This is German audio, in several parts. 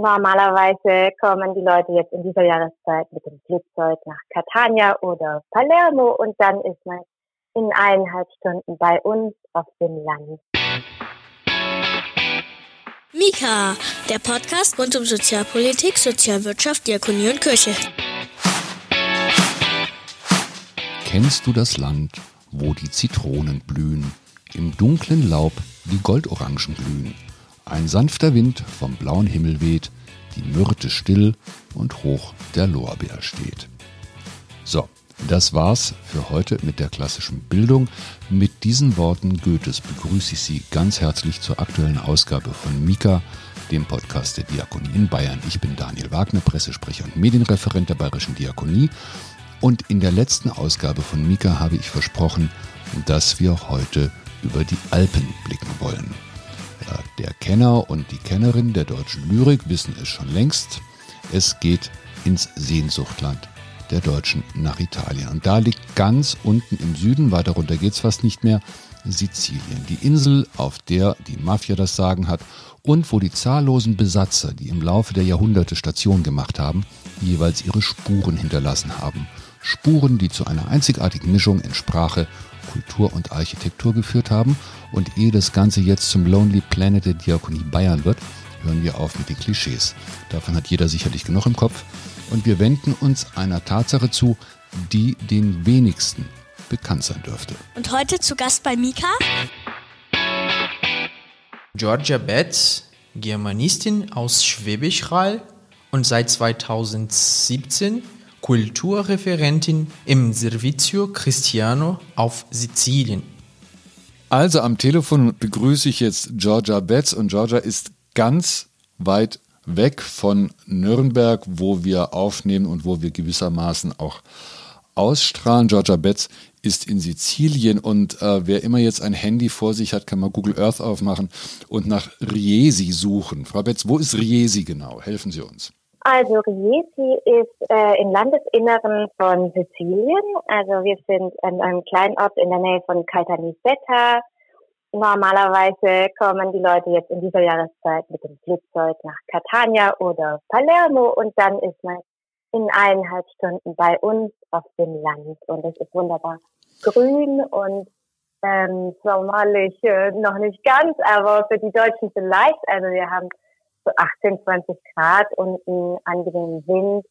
Normalerweise kommen die Leute jetzt in dieser Jahreszeit mit dem Flugzeug nach Catania oder Palermo und dann ist man in eineinhalb Stunden bei uns auf dem Land. Mika, der Podcast rund um Sozialpolitik, Sozialwirtschaft, Diakonie und Kirche. Kennst du das Land, wo die Zitronen blühen, im dunklen Laub die Goldorangen glühen? Ein sanfter Wind vom blauen Himmel weht, die Myrte still und hoch der Lorbeer steht. So, das war's für heute mit der klassischen Bildung. Mit diesen Worten Goethes begrüße ich Sie ganz herzlich zur aktuellen Ausgabe von Mika, dem Podcast der Diakonie in Bayern. Ich bin Daniel Wagner, Pressesprecher und Medienreferent der Bayerischen Diakonie. Und in der letzten Ausgabe von Mika habe ich versprochen, dass wir heute über die Alpen blicken wollen. Der Kenner und die Kennerin der deutschen Lyrik wissen es schon längst. Es geht ins Sehnsuchtland der Deutschen nach Italien. Und da liegt ganz unten im Süden, weiter runter geht's fast nicht mehr, Sizilien. Die Insel, auf der die Mafia das Sagen hat und wo die zahllosen Besatzer, die im Laufe der Jahrhunderte Station gemacht haben, jeweils ihre Spuren hinterlassen haben. Spuren, die zu einer einzigartigen Mischung in Sprache, Kultur und Architektur geführt haben. Und ehe das Ganze jetzt zum Lonely Planet der Diakonie Bayern wird, hören wir auf mit den Klischees. Davon hat jeder sicherlich genug im Kopf. Und wir wenden uns einer Tatsache zu, die den wenigsten bekannt sein dürfte. Und heute zu Gast bei Mika? Georgia Betz, Germanistin aus Schwäbisch Hall und seit 2017 Kulturreferentin im Servizio Cristiano auf Sizilien. Also am Telefon begrüße ich jetzt Georgia Betz und Georgia ist ganz weit weg von Nürnberg, wo wir aufnehmen und wo wir gewissermaßen auch ausstrahlen. Georgia Betz ist in Sizilien und äh, wer immer jetzt ein Handy vor sich hat, kann mal Google Earth aufmachen und nach Riesi suchen. Frau Betz, wo ist Riesi genau? Helfen Sie uns. Also Riesi ist äh, im Landesinneren von Sizilien. Also wir sind an einem kleinen Ort in der Nähe von Caltanissetta. Normalerweise kommen die Leute jetzt in dieser Jahreszeit mit dem Flugzeug nach Catania oder Palermo und dann ist man in eineinhalb Stunden bei uns auf dem Land und es ist wunderbar grün und ähm, sommerlich äh, noch nicht ganz, aber für die Deutschen vielleicht. Also wir haben so 18, 20 Grad und einen angenehmen Wind.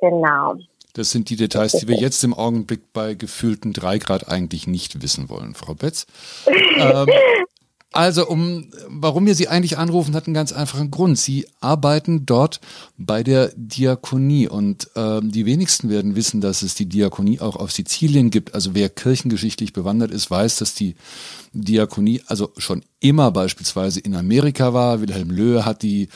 Genau. Das sind die Details, die wir jetzt im Augenblick bei gefühlten drei Grad eigentlich nicht wissen wollen, Frau Betz. ähm, also, um, warum wir Sie eigentlich anrufen, hat einen ganz einfachen Grund. Sie arbeiten dort bei der Diakonie und ähm, die wenigsten werden wissen, dass es die Diakonie auch auf Sizilien gibt. Also wer kirchengeschichtlich bewandert ist, weiß, dass die Diakonie also schon immer beispielsweise in Amerika war. Wilhelm Löhe hat die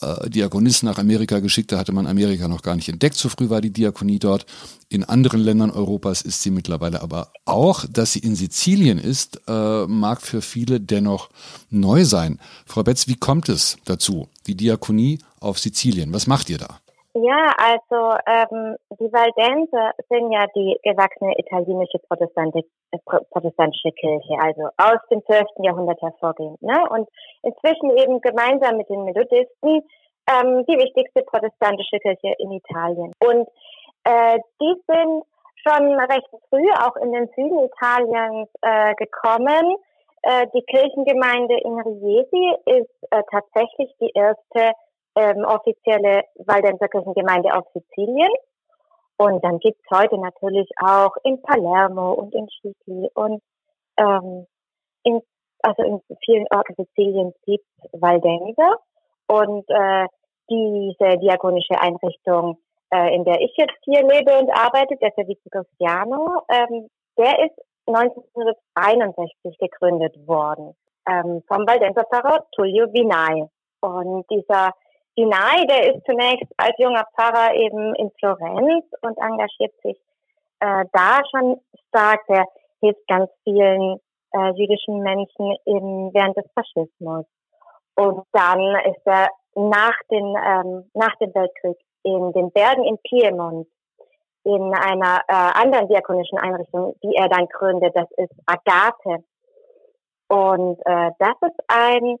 äh, Diakonisten nach Amerika geschickt. Da hatte man Amerika noch gar nicht entdeckt. So früh war die Diakonie dort. In anderen Ländern Europas ist sie mittlerweile aber auch. Dass sie in Sizilien ist, äh, mag für viele dennoch neu sein. Frau Betz, wie kommt es dazu? Die Diakonie auf Sizilien. Was macht ihr da? Ja, also ähm, die Valdense sind ja die gewachsene italienische Protestantische, äh, protestantische Kirche, also aus dem 12. Jahrhundert hervorgehend. Ne? Und inzwischen eben gemeinsam mit den Methodisten ähm, die wichtigste protestantische Kirche in Italien. Und äh, die sind schon recht früh auch in den Süden Italiens äh, gekommen. Äh, die Kirchengemeinde in Riesi ist äh, tatsächlich die erste ähm, offizielle Waldenser Kirchengemeinde auf Sizilien. Und dann gibt's heute natürlich auch in Palermo und in Scicli und ähm, in, also in vielen Orten Siziliens gibt's Waldenser. Und äh, diese diakonische Einrichtung, äh, in der ich jetzt hier lebe und arbeite, der Servizio Cristiano, ähm, der ist 1961 gegründet worden ähm, vom Waldenser Pfarrer Tullio Vinay. Und dieser Sinai, der ist zunächst als junger Pfarrer eben in Florenz und engagiert sich äh, da schon stark. Der hilft ganz vielen äh, jüdischen Menschen eben während des Faschismus. Und dann ist er nach, den, ähm, nach dem Weltkrieg in den Bergen in Piemont in einer äh, anderen diakonischen Einrichtung, die er dann gründet. Das ist Agathe. Und äh, das ist ein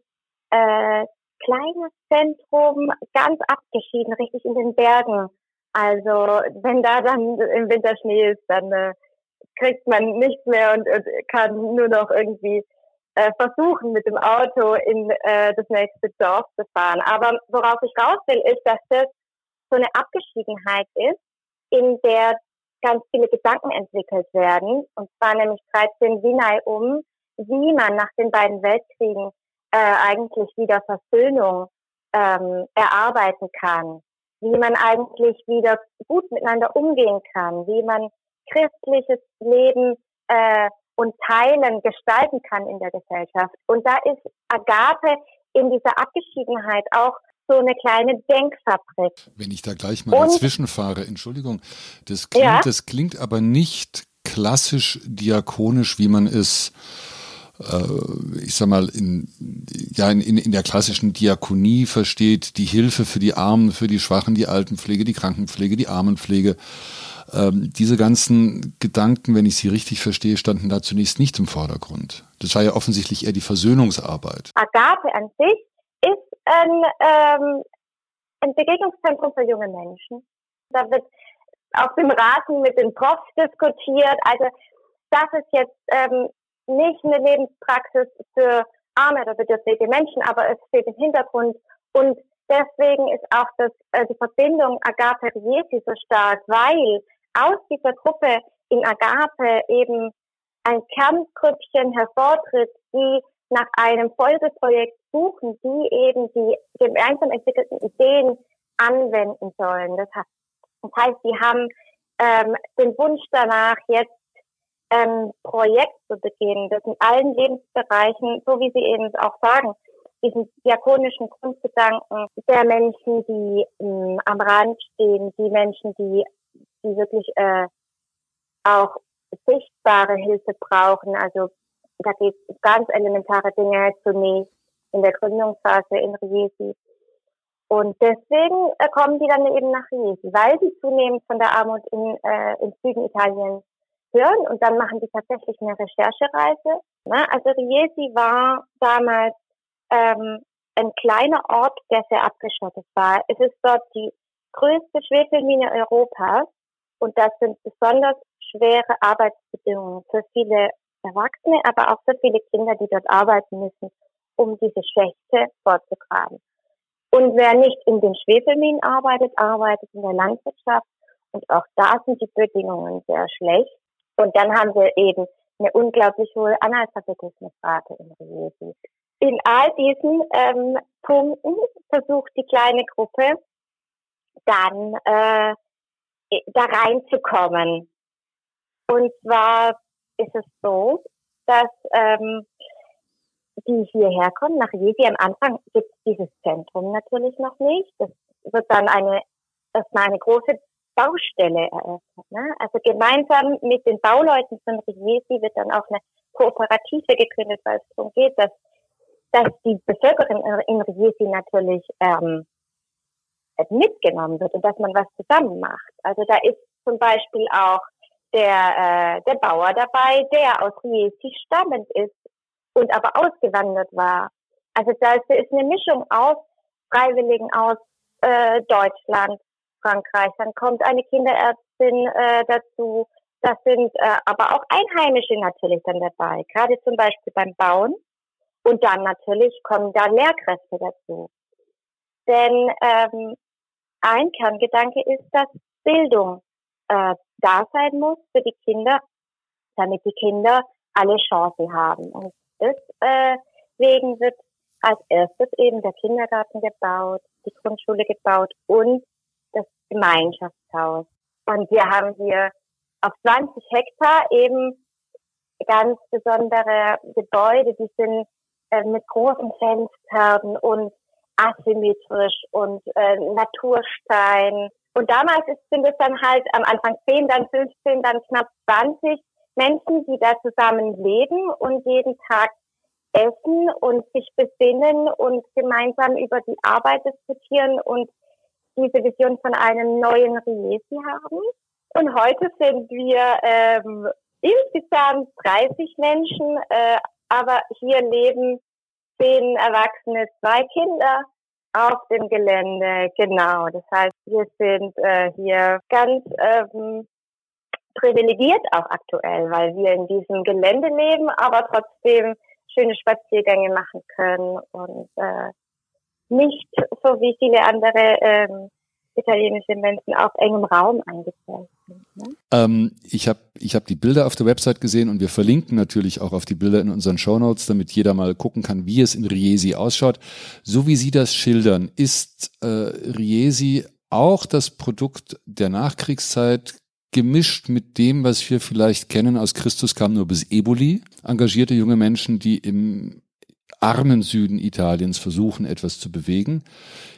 äh, kleines Zentrum, ganz abgeschieden, richtig in den Bergen. Also wenn da dann im Winter Schnee ist, dann äh, kriegt man nichts mehr und, und kann nur noch irgendwie äh, versuchen, mit dem Auto in äh, das nächste Dorf zu fahren. Aber worauf ich raus will, ist, dass das so eine Abgeschiedenheit ist, in der ganz viele Gedanken entwickelt werden. Und zwar nämlich 13 Vinay um, wie man nach den beiden Weltkriegen äh, eigentlich wieder Versöhnung ähm, erarbeiten kann, wie man eigentlich wieder gut miteinander umgehen kann, wie man christliches Leben äh, und Teilen gestalten kann in der Gesellschaft. Und da ist Agape in dieser Abgeschiedenheit auch so eine kleine Denkfabrik. Wenn ich da gleich mal dazwischen fahre, Entschuldigung, das klingt, ja? das klingt aber nicht klassisch diakonisch, wie man es ich sag mal, in, ja, in, in der klassischen Diakonie versteht, die Hilfe für die Armen, für die Schwachen, die Altenpflege, die Krankenpflege, die Armenpflege. Ähm, diese ganzen Gedanken, wenn ich sie richtig verstehe, standen da zunächst nicht im Vordergrund. Das war ja offensichtlich eher die Versöhnungsarbeit. Agape an sich ist ein, ähm, ein Begegnungszentrum für junge Menschen. Da wird auf dem Rasen mit den Profs diskutiert. Also das ist jetzt ähm, nicht eine Lebenspraxis für arme oder bedürftige Menschen, aber es steht im Hintergrund und deswegen ist auch das, äh, die Verbindung Agape Riesi so stark, weil aus dieser Gruppe in Agape eben ein Kerngrüppchen hervortritt, die nach einem Folgeprojekt suchen, die eben die gemeinsam entwickelten Ideen anwenden sollen. Das heißt, das heißt die haben ähm, den Wunsch danach, jetzt ähm, Projekt zu beginnen, das in allen Lebensbereichen, so wie Sie eben auch sagen, diesen diakonischen Grundgedanken der Menschen, die ähm, am Rand stehen, die Menschen, die, die wirklich äh, auch sichtbare Hilfe brauchen. Also da geht es ganz elementare Dinge zunächst in der Gründungsphase in Riesi. Und deswegen äh, kommen die dann eben nach Riesi, weil sie zunehmend von der Armut in, äh, im Süden Italiens hören und dann machen die tatsächlich eine Recherchereise. Ne? Also Riesi war damals ähm, ein kleiner Ort, der sehr abgeschottet war. Es ist dort die größte Schwefelmine Europas und das sind besonders schwere Arbeitsbedingungen für viele Erwachsene, aber auch für viele Kinder, die dort arbeiten müssen, um diese Schächte vorzugraben. Und wer nicht in den Schwefelminen arbeitet, arbeitet in der Landwirtschaft. Und auch da sind die Bedingungen sehr schlecht. Und dann haben wir eben eine unglaublich hohe Analphabetismusrate in Riesi. In all diesen ähm, Punkten versucht die kleine Gruppe dann äh, da reinzukommen. Und zwar ist es so, dass ähm, die hierher kommen, nach Riesi. Am Anfang gibt es dieses Zentrum natürlich noch nicht. Das wird dann eine erstmal eine große Baustelle eröffnet. Ne? Also gemeinsam mit den Bauleuten von Riesi wird dann auch eine Kooperative gegründet, weil es darum geht, dass, dass die Bevölkerung in Riesi natürlich ähm, mitgenommen wird und dass man was zusammen macht. Also da ist zum Beispiel auch der, äh, der Bauer dabei, der aus Riesi stammend ist und aber ausgewandert war. Also da ist eine Mischung aus Freiwilligen aus äh, Deutschland, Frankreich. Dann kommt eine Kinderärztin äh, dazu. Das sind äh, aber auch Einheimische natürlich dann dabei, gerade zum Beispiel beim Bauen. Und dann natürlich kommen da Lehrkräfte dazu. Denn ähm, ein Kerngedanke ist, dass Bildung äh, da sein muss für die Kinder, damit die Kinder alle Chancen haben. Und deswegen äh, wird als erstes eben der Kindergarten gebaut, die Grundschule gebaut und Gemeinschaftshaus. Und wir haben hier auf 20 Hektar eben ganz besondere Gebäude, die sind äh, mit großen Fenstern und asymmetrisch und äh, Naturstein. Und damals ist, sind es dann halt am Anfang 10, dann 15, dann knapp 20 Menschen, die da zusammen leben und jeden Tag essen und sich besinnen und gemeinsam über die Arbeit diskutieren und diese Vision von einem neuen Riesi haben. Und heute sind wir ähm, insgesamt 30 Menschen, äh, aber hier leben zehn Erwachsene, zwei Kinder auf dem Gelände. Genau. Das heißt, wir sind äh, hier ganz ähm, privilegiert auch aktuell, weil wir in diesem Gelände leben, aber trotzdem schöne Spaziergänge machen können und äh, nicht so wie viele andere ähm, italienische Menschen auf engem Raum eingestellt sind. Ne? Ähm, ich habe ich hab die Bilder auf der Website gesehen und wir verlinken natürlich auch auf die Bilder in unseren Shownotes, damit jeder mal gucken kann, wie es in Riesi ausschaut. So wie Sie das schildern, ist äh, Riesi auch das Produkt der Nachkriegszeit gemischt mit dem, was wir vielleicht kennen aus Christus kam nur bis Eboli. Engagierte junge Menschen, die im armen Süden Italiens versuchen, etwas zu bewegen.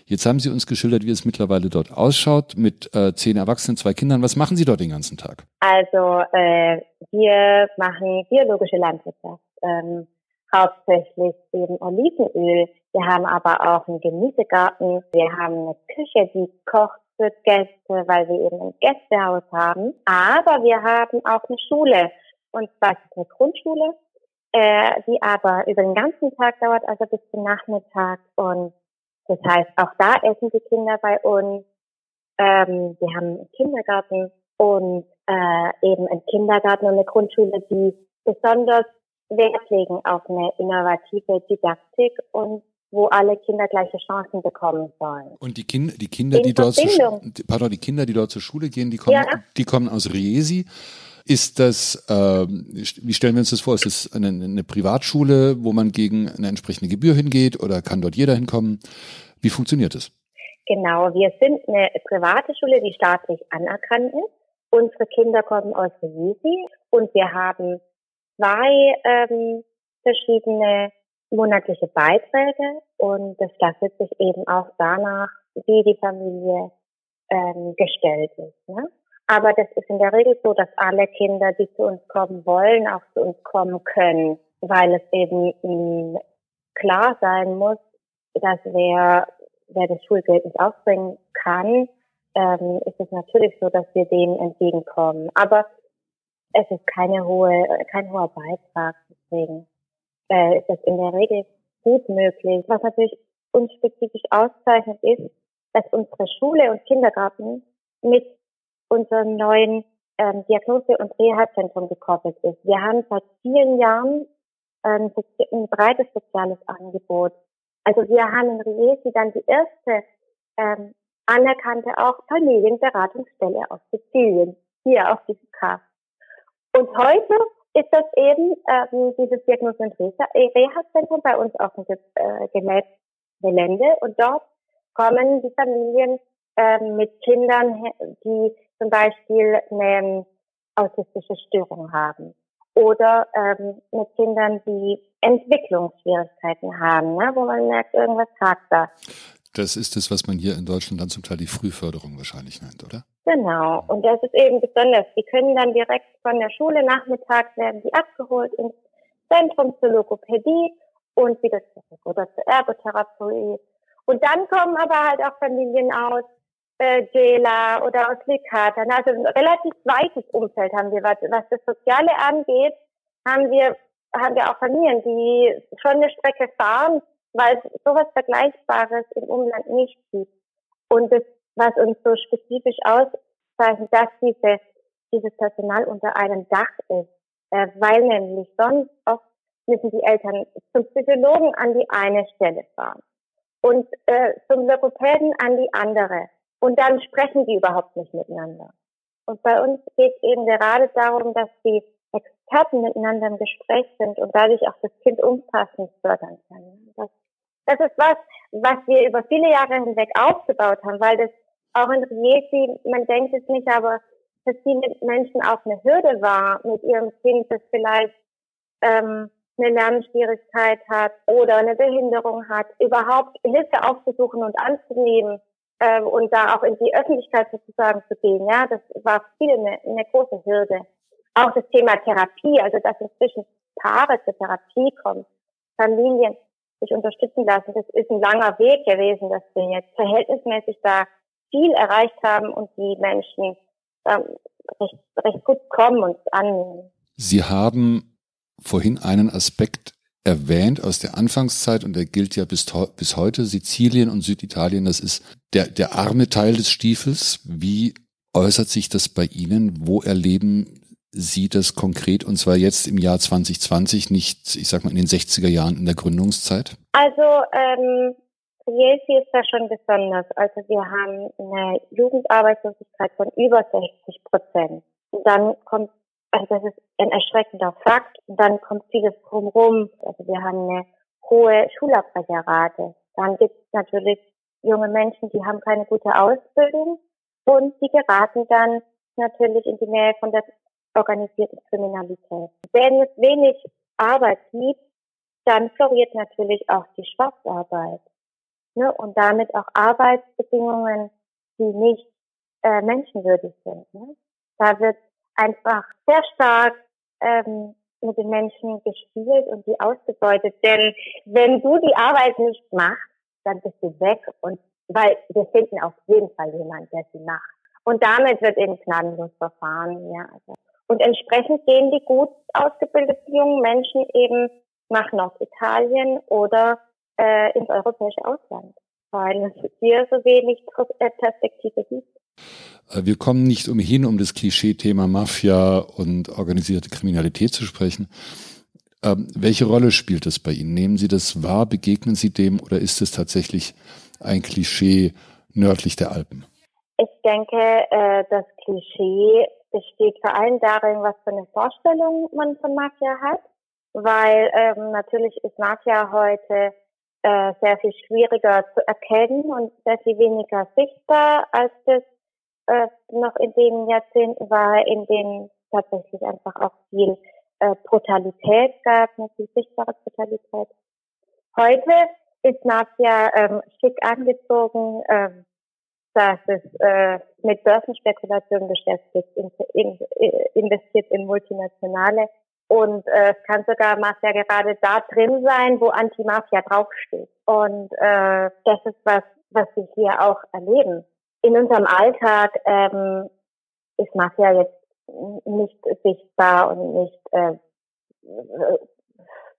Jetzt haben Sie uns geschildert, wie es mittlerweile dort ausschaut, mit äh, zehn Erwachsenen, zwei Kindern. Was machen Sie dort den ganzen Tag? Also äh, wir machen biologische Landwirtschaft, ähm, hauptsächlich eben Olivenöl. Wir haben aber auch einen Gemüsegarten. Wir haben eine Küche, die kocht für Gäste, weil wir eben ein Gästehaus haben. Aber wir haben auch eine Schule. Und zwar ist eine Grundschule, äh, die aber über den ganzen Tag dauert, also bis zum Nachmittag. Und das heißt, auch da essen die Kinder bei uns. Ähm, wir haben einen Kindergarten und äh, eben einen Kindergarten und eine Grundschule, die besonders Wert legen auf eine innovative Didaktik und wo alle Kinder gleiche Chancen bekommen sollen. Und die, kind, die Kinder, die dort, zu, pardon, die Kinder, die dort zur Schule gehen, die kommen, ja. die kommen aus Riesi. Ist das, äh, wie stellen wir uns das vor? Ist das eine, eine Privatschule, wo man gegen eine entsprechende Gebühr hingeht oder kann dort jeder hinkommen? Wie funktioniert das? Genau, wir sind eine private Schule, die staatlich anerkannt ist. Unsere Kinder kommen aus Riesi und wir haben zwei ähm, verschiedene monatliche Beiträge und das tastet sich eben auch danach, wie die Familie ähm, gestellt ist. Ne? Aber das ist in der Regel so, dass alle Kinder, die zu uns kommen wollen, auch zu uns kommen können, weil es eben klar sein muss, dass wer, wer das Schulgeld nicht aufbringen kann, ähm, ist es natürlich so, dass wir denen entgegenkommen. Aber es ist keine hohe, kein hoher Beitrag, deswegen äh, ist das in der Regel gut möglich. Was natürlich uns spezifisch auszeichnet, ist, dass unsere Schule und Kindergarten mit unserem neuen ähm, Diagnose- und Reha-Zentrum gekoppelt ist. Wir haben seit vielen Jahren ähm, ein breites soziales Angebot. Also wir haben in Riesi dann die erste ähm, anerkannte auch Familienberatungsstelle aus Sizilien, hier auf diesem Cast. Und heute ist das eben ähm, dieses Diagnose- und Reha-Zentrum bei uns auf dem äh, Gelände und dort kommen die Familien ähm, mit Kindern, die zum Beispiel eine autistische Störung haben oder ähm, mit Kindern, die Entwicklungsschwierigkeiten haben, ne, wo man merkt, irgendwas hakt da. Das ist es, was man hier in Deutschland dann zum Teil die Frühförderung wahrscheinlich nennt, oder? Genau. Und das ist eben besonders. Die können dann direkt von der Schule nachmittags werden die abgeholt ins Zentrum zur Logopädie und wieder zurück oder zur Ergotherapie. Und dann kommen aber halt auch Familien aus äh, Gela oder aus Licata. Also ein relativ weites Umfeld haben wir. Was, was das Soziale angeht, haben wir, haben wir auch Familien, die schon eine Strecke fahren, weil es sowas Vergleichbares im Umland nicht gibt. Und das, was uns so spezifisch auszeichnet, dass diese, dieses Personal unter einem Dach ist, äh, weil nämlich sonst oft müssen die Eltern zum Psychologen an die eine Stelle fahren und äh, zum Logopäden an die andere. Und dann sprechen die überhaupt nicht miteinander. Und bei uns geht eben gerade darum, dass die Experten miteinander im Gespräch sind und dadurch auch das Kind umfassend fördern können. Das, das ist was, was wir über viele Jahre hinweg aufgebaut haben, weil das auch in Riesi, man denkt es nicht, aber für viele Menschen auch eine Hürde war mit ihrem Kind, das vielleicht ähm, eine Lernschwierigkeit hat oder eine Behinderung hat, überhaupt Hilfe aufzusuchen und anzunehmen äh, und da auch in die Öffentlichkeit sozusagen zu gehen. Ja, das war für viele eine, eine große Hürde. Auch das Thema Therapie, also dass inzwischen Paare zur Therapie kommen, Familien sich unterstützen lassen, das ist ein langer Weg gewesen, dass wir jetzt verhältnismäßig da viel erreicht haben und die Menschen ähm, recht, recht gut kommen und annehmen. Sie haben vorhin einen Aspekt erwähnt aus der Anfangszeit und der gilt ja bis, bis heute. Sizilien und Süditalien, das ist der, der arme Teil des Stiefels. Wie äußert sich das bei Ihnen? Wo erleben Sie das konkret und zwar jetzt im Jahr 2020, nicht, ich sag mal, in den 60er Jahren in der Gründungszeit? Also, ähm, Riesi ist da schon besonders. Also wir haben eine Jugendarbeitslosigkeit von über 60 Prozent. Dann kommt, also das ist ein erschreckender Fakt. Und dann kommt vieles drumherum. Also wir haben eine hohe Schulabbrecherrate. Dann gibt es natürlich junge Menschen, die haben keine gute Ausbildung und die geraten dann natürlich in die Nähe von der organisierten Kriminalität. Wenn es wenig Arbeit gibt, dann floriert natürlich auch die Schwarzarbeit ne? und damit auch Arbeitsbedingungen, die nicht äh, menschenwürdig sind. Ne? Da wird einfach sehr stark ähm, mit den Menschen gespielt und die ausgebeutet. Denn wenn du die Arbeit nicht machst, dann bist du weg und weil wir finden auf jeden Fall jemand, der sie macht. Und damit wird eben gnadenlos verfahren. Ja, also. Und entsprechend gehen die gut ausgebildeten jungen Menschen eben nach Norditalien oder äh, ins europäische Ausland, weil es hier so wenig Perspektive gibt. Äh, wir kommen nicht umhin, um das Klischee-Thema Mafia und organisierte Kriminalität zu sprechen. Ähm, welche Rolle spielt das bei Ihnen? Nehmen Sie das wahr? Begegnen Sie dem oder ist es tatsächlich ein Klischee nördlich der Alpen? Ich denke, äh, das Klischee besteht vor allem darin, was für eine Vorstellung man von Mafia hat, weil ähm, natürlich ist Mafia heute äh, sehr viel schwieriger zu erkennen und sehr viel weniger sichtbar, als das äh, noch in den Jahrzehnten war, in denen tatsächlich einfach auch viel äh, Brutalität gab, eine viel sichtbare Brutalität. Heute ist Mafia ähm, schick angezogen, ähm, dass es äh, mit Börsenspekulationen beschäftigt, in, in, investiert in multinationale und äh, es kann sogar Mafia gerade da drin sein, wo Anti-Mafia draufsteht. Und äh, das ist was, was wir hier auch erleben. In unserem Alltag ähm, ist Mafia jetzt nicht sichtbar und nicht äh,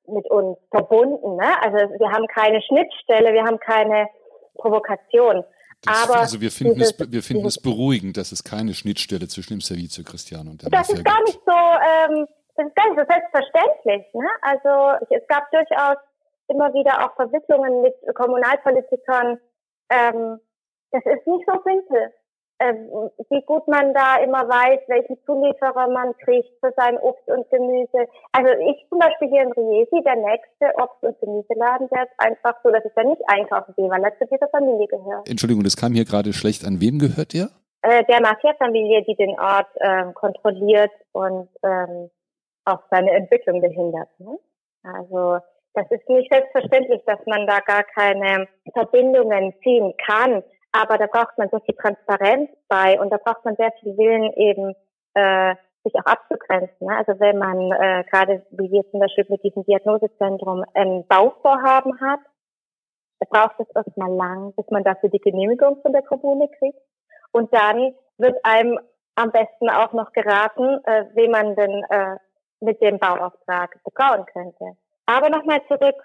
mit uns verbunden. Ne? Also wir haben keine Schnittstelle, wir haben keine Provokation. Das, Aber also wir finden, dieses, es, wir finden es beruhigend, dass es keine Schnittstelle zwischen dem Servizio Cristiano und der Das Mafia ist gar nicht so, ähm, das ist gar nicht so selbstverständlich. Ne? Also es gab durchaus immer wieder auch Verwicklungen mit Kommunalpolitikern. Ähm, das ist nicht so simpel äh, wie gut man da immer weiß, welchen Zulieferer man kriegt für sein Obst und Gemüse. Also ich zum Beispiel hier in Riesi, der nächste Obst- und Gemüseladen, der ist einfach so, dass ich da nicht einkaufen gehe, weil er zu dieser Familie gehört. Entschuldigung, das kam hier gerade schlecht. An wem gehört der? Äh, der Mafia-Familie, die den Ort ähm, kontrolliert und ähm, auch seine Entwicklung behindert. Ne? Also das ist nicht selbstverständlich, dass man da gar keine Verbindungen ziehen kann. Aber da braucht man so viel Transparenz bei und da braucht man sehr viel Willen eben, äh, sich auch abzugrenzen. Ne? Also wenn man äh, gerade, wie wir zum Beispiel mit diesem Diagnosezentrum ein Bauvorhaben hat, braucht es erstmal lang, bis man dafür die Genehmigung von der Kommune kriegt. Und dann wird einem am besten auch noch geraten, äh, wie man denn äh, mit dem Bauauftrag betrauen könnte. Aber nochmal zurück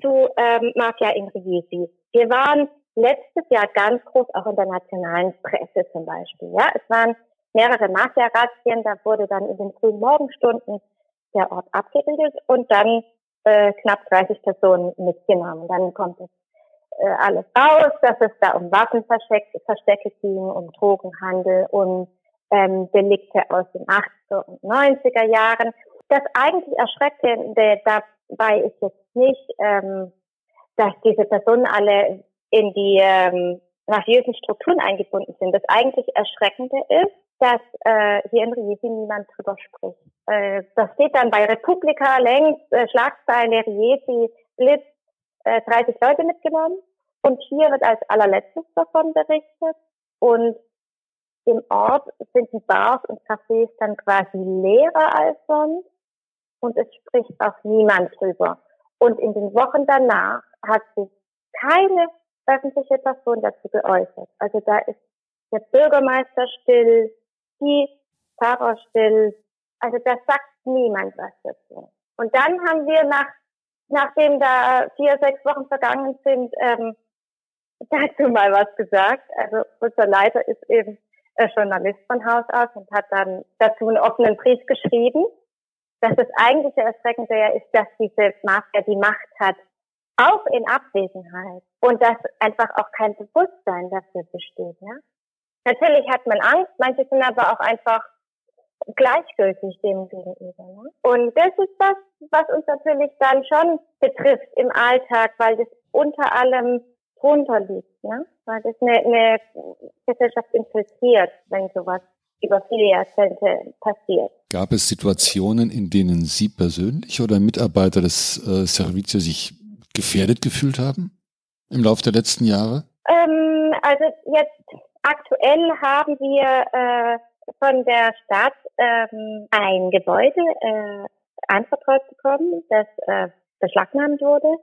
zu ähm, Mafia in Riesi. Wir waren letztes Jahr ganz groß, auch in der nationalen Presse zum Beispiel. Ja, es waren mehrere Mafia-Razzien, da wurde dann in den frühen Morgenstunden der Ort abgeriegelt und dann äh, knapp 30 Personen mitgenommen. Dann kommt es äh, alles raus, dass es da um Waffenverstecke ging, um Drogenhandel und ähm, Delikte aus den 80er und 90er Jahren. Das eigentlich Erschreckende dabei ist jetzt nicht, ähm, dass diese Personen alle in die ähm, mafiösen Strukturen eingebunden sind. Das eigentlich Erschreckende ist, dass äh, hier in Riesi niemand drüber spricht. Äh, das steht dann bei Republika längst, äh, Schlagzeile Riesi, Blitz, äh, 30 Leute mitgenommen. Und hier wird als allerletztes davon berichtet. Und im Ort sind die Bars und Cafés dann quasi leerer als sonst. Und es spricht auch niemand drüber. Und in den Wochen danach hat sich keine öffentliche Person dazu geäußert. Also da ist der Bürgermeister still, die Pfarrer still. Also da sagt niemand was dazu. Und dann haben wir nach nachdem da vier, sechs Wochen vergangen sind, ähm, dazu mal was gesagt. Also unser Leiter ist eben äh, Journalist von Haus aus und hat dann dazu einen offenen Brief geschrieben, dass das eigentliche Erschreckende ja ist, dass diese Mafia die Macht hat, auch in Abwesenheit und dass einfach auch kein Bewusstsein dafür besteht. Ja? Natürlich hat man Angst, manche sind aber auch einfach gleichgültig dem gegenüber. Ne? Und das ist das, was uns natürlich dann schon betrifft im Alltag, weil das unter allem drunter liegt, ne? weil das eine, eine Gesellschaft infiltriert, wenn sowas über viele Jahrzehnte passiert. Gab es Situationen, in denen Sie persönlich oder Mitarbeiter des äh, Servizio sich gefährdet gefühlt haben im Laufe der letzten Jahre? Ähm, also jetzt aktuell haben wir äh, von der Stadt ähm, ein Gebäude äh, anvertraut bekommen, das äh, beschlagnahmt wurde.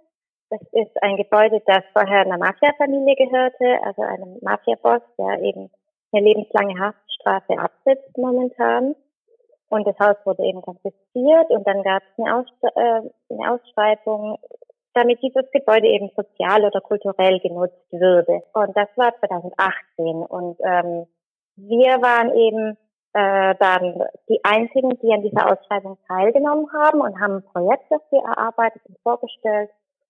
Das ist ein Gebäude, das vorher einer Mafia-Familie gehörte, also einem Mafia-Boss, der eben eine lebenslange Haftstrafe absitzt momentan. Und das Haus wurde eben konfisziert und dann gab es eine, Aus äh, eine Ausschreibung, damit dieses Gebäude eben sozial oder kulturell genutzt würde. Und das war 2018. Und ähm, wir waren eben äh, dann die einzigen, die an dieser Ausschreibung teilgenommen haben und haben ein Projekt dafür erarbeitet und vorgestellt.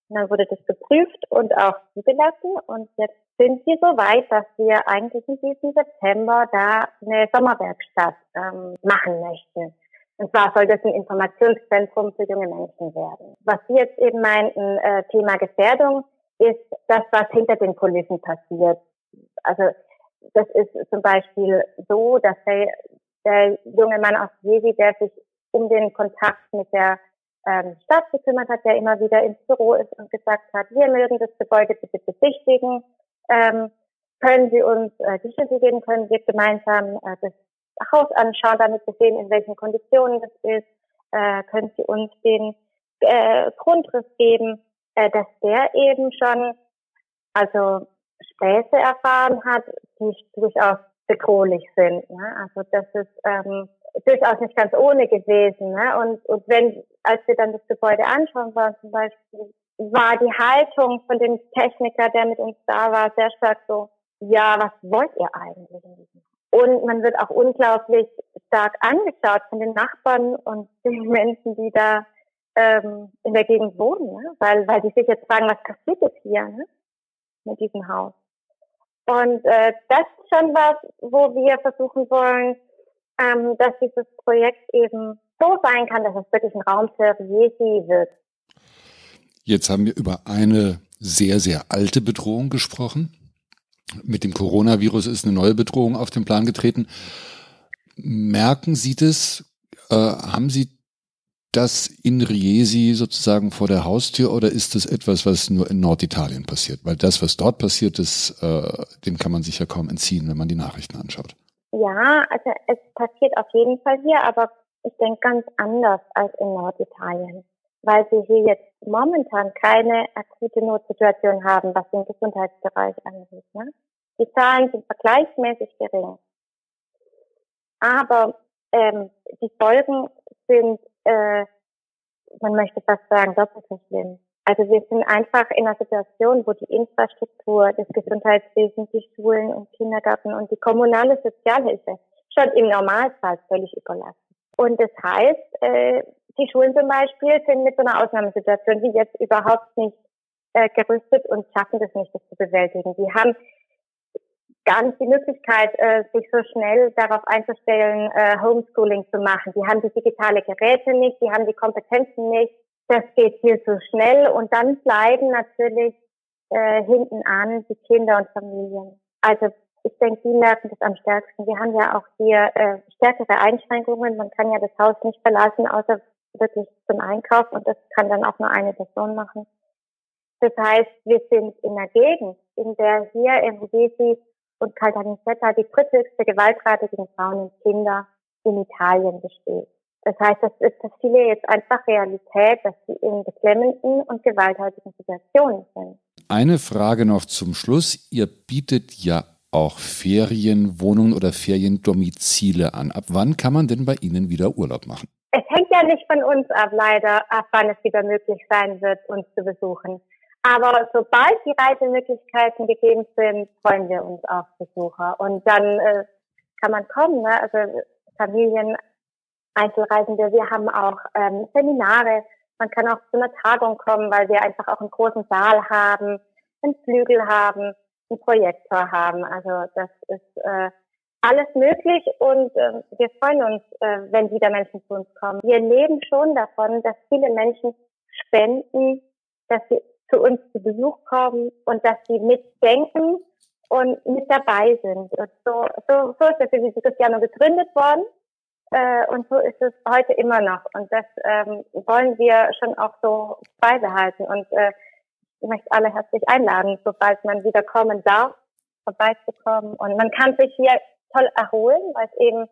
Und dann wurde das geprüft und auch zugelassen. Und jetzt sind wir so weit, dass wir eigentlich in diesem September da eine Sommerwerkstatt ähm, machen möchten. Und zwar soll das ein Informationszentrum für junge Menschen werden. Was Sie jetzt eben meinten, äh, Thema Gefährdung, ist das, was hinter den Kulissen passiert. Also das ist zum Beispiel so, dass der, der junge Mann aus Jesi, der sich um den Kontakt mit der ähm, Stadt gekümmert hat, der immer wieder ins Büro ist und gesagt hat, wir mögen das Gebäude bitte besichtigen. Ähm, können Sie uns äh, die Schlüssel geben, können wir gemeinsam äh, das Haus anschauen, damit wir sehen, in welchen Konditionen das ist. Äh, können Sie uns den äh, Grundriss geben, äh, dass der eben schon also Späße erfahren hat, die durchaus bedrohlich sind. Ne? Also das ist ähm, durchaus nicht ganz ohne gewesen. Ne? Und, und wenn, als wir dann das Gebäude anschauen waren zum Beispiel, war die Haltung von dem Techniker, der mit uns da war, sehr stark so, ja, was wollt ihr eigentlich und man wird auch unglaublich stark angeschaut von den Nachbarn und den Menschen, die da ähm, in der Gegend wohnen, ne? weil, weil die sich jetzt fragen, was passiert jetzt hier ne? mit diesem Haus. Und äh, das ist schon was, wo wir versuchen wollen, ähm, dass dieses Projekt eben so sein kann, dass es wirklich ein Raum für Jesi wird. Jetzt haben wir über eine sehr, sehr alte Bedrohung gesprochen, mit dem Coronavirus ist eine neue Bedrohung auf den Plan getreten. Merken Sie das? Äh, haben Sie das in Riesi sozusagen vor der Haustür oder ist das etwas, was nur in Norditalien passiert? Weil das, was dort passiert ist, äh, dem kann man sich ja kaum entziehen, wenn man die Nachrichten anschaut. Ja, also es passiert auf jeden Fall hier, aber ich denke ganz anders als in Norditalien, weil wir hier jetzt momentan keine akute Notsituation haben, was den Gesundheitsbereich angeht. Ne? Die Zahlen sind vergleichsmäßig gering. Aber ähm, die Folgen sind, äh, man möchte fast sagen, doppelt so schlimm. Also wir sind einfach in einer Situation, wo die Infrastruktur des Gesundheitswesens, die Schulen und Kindergarten und die kommunale Sozialhilfe schon im Normalfall völlig überlastet. Und das heißt, äh, die Schulen zum Beispiel sind mit so einer Ausnahmesituation wie jetzt überhaupt nicht äh, gerüstet und schaffen das nicht, das zu bewältigen. Die haben gar nicht die Möglichkeit, äh, sich so schnell darauf einzustellen, äh, Homeschooling zu machen. Die haben die digitale Geräte nicht, die haben die Kompetenzen nicht. Das geht viel zu schnell und dann bleiben natürlich äh, hinten an die Kinder und Familien. Also ich denke, die merken das am stärksten. Wir haben ja auch hier äh, stärkere Einschränkungen. Man kann ja das Haus nicht verlassen, außer wirklich zum Einkauf und das kann dann auch nur eine Person machen. Das heißt, wir sind in einer Gegend, in der hier in Rugesi und Caltanissetta die dritthöchste Gewaltrate gegen Frauen und Kinder in Italien besteht. Das heißt, das ist für viele jetzt einfach Realität, dass sie in beklemmenden und gewalttätigen Situationen sind. Eine Frage noch zum Schluss. Ihr bietet ja auch Ferienwohnungen oder Feriendomizile an. Ab wann kann man denn bei Ihnen wieder Urlaub machen? Es hängt ja nicht von uns ab, leider, ab wann es wieder möglich sein wird, uns zu besuchen. Aber sobald die Reisemöglichkeiten gegeben sind, freuen wir uns auf Besucher. Und dann äh, kann man kommen, ne? also Familien, Einzelreisende. Wir haben auch ähm, Seminare. Man kann auch zu einer Tagung kommen, weil wir einfach auch einen großen Saal haben, einen Flügel haben, einen Projektor haben. Also das ist äh, alles möglich und äh, wir freuen uns, äh, wenn wieder Menschen zu uns kommen. Wir leben schon davon, dass viele Menschen spenden, dass sie zu uns zu Besuch kommen und dass sie mitdenken und mit dabei sind. Und so, so, so ist der Physik Cristiano gegründet worden äh, und so ist es heute immer noch. Und das ähm, wollen wir schon auch so beibehalten. Und äh, ich möchte alle herzlich einladen, sobald man wieder kommen darf, vorbeizukommen. Und man kann sich hier toll erholen, weil es eben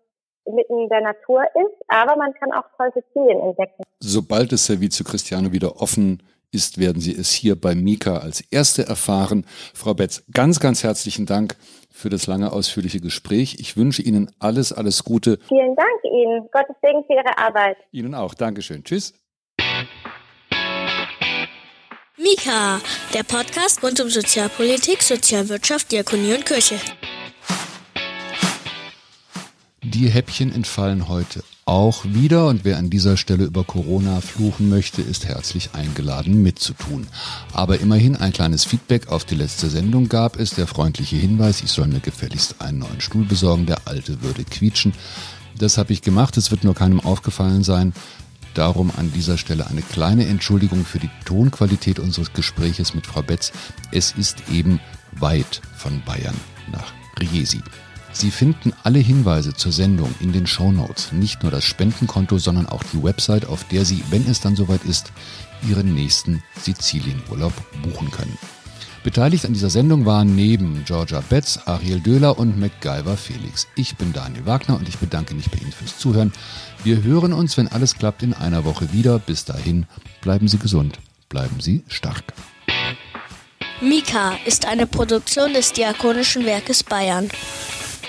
mitten in der Natur ist, aber man kann auch toll Sizilien entdecken. Sobald das Servizio Cristiano wieder offen ist, werden Sie es hier bei Mika als Erste erfahren. Frau Betz, ganz, ganz herzlichen Dank für das lange, ausführliche Gespräch. Ich wünsche Ihnen alles, alles Gute. Vielen Dank Ihnen. Gottes Segen für Ihre Arbeit. Ihnen auch. Dankeschön. Tschüss. Mika, der Podcast rund um Sozialpolitik, Sozialwirtschaft, Diakonie und Kirche. Die Häppchen entfallen heute auch wieder und wer an dieser Stelle über Corona fluchen möchte, ist herzlich eingeladen mitzutun. Aber immerhin ein kleines Feedback auf die letzte Sendung gab es, der freundliche Hinweis, ich soll mir gefälligst einen neuen Stuhl besorgen, der alte würde quietschen. Das habe ich gemacht, es wird nur keinem aufgefallen sein. Darum an dieser Stelle eine kleine Entschuldigung für die Tonqualität unseres Gespräches mit Frau Betz. Es ist eben weit von Bayern nach Riesi. Sie finden alle Hinweise zur Sendung in den Show Notes. Nicht nur das Spendenkonto, sondern auch die Website, auf der Sie, wenn es dann soweit ist, Ihren nächsten Sizilienurlaub buchen können. Beteiligt an dieser Sendung waren neben Georgia Betz, Ariel Döhler und MacGyver Felix. Ich bin Daniel Wagner und ich bedanke mich bei Ihnen fürs Zuhören. Wir hören uns, wenn alles klappt, in einer Woche wieder. Bis dahin, bleiben Sie gesund, bleiben Sie stark. Mika ist eine Produktion des Diakonischen Werkes Bayern.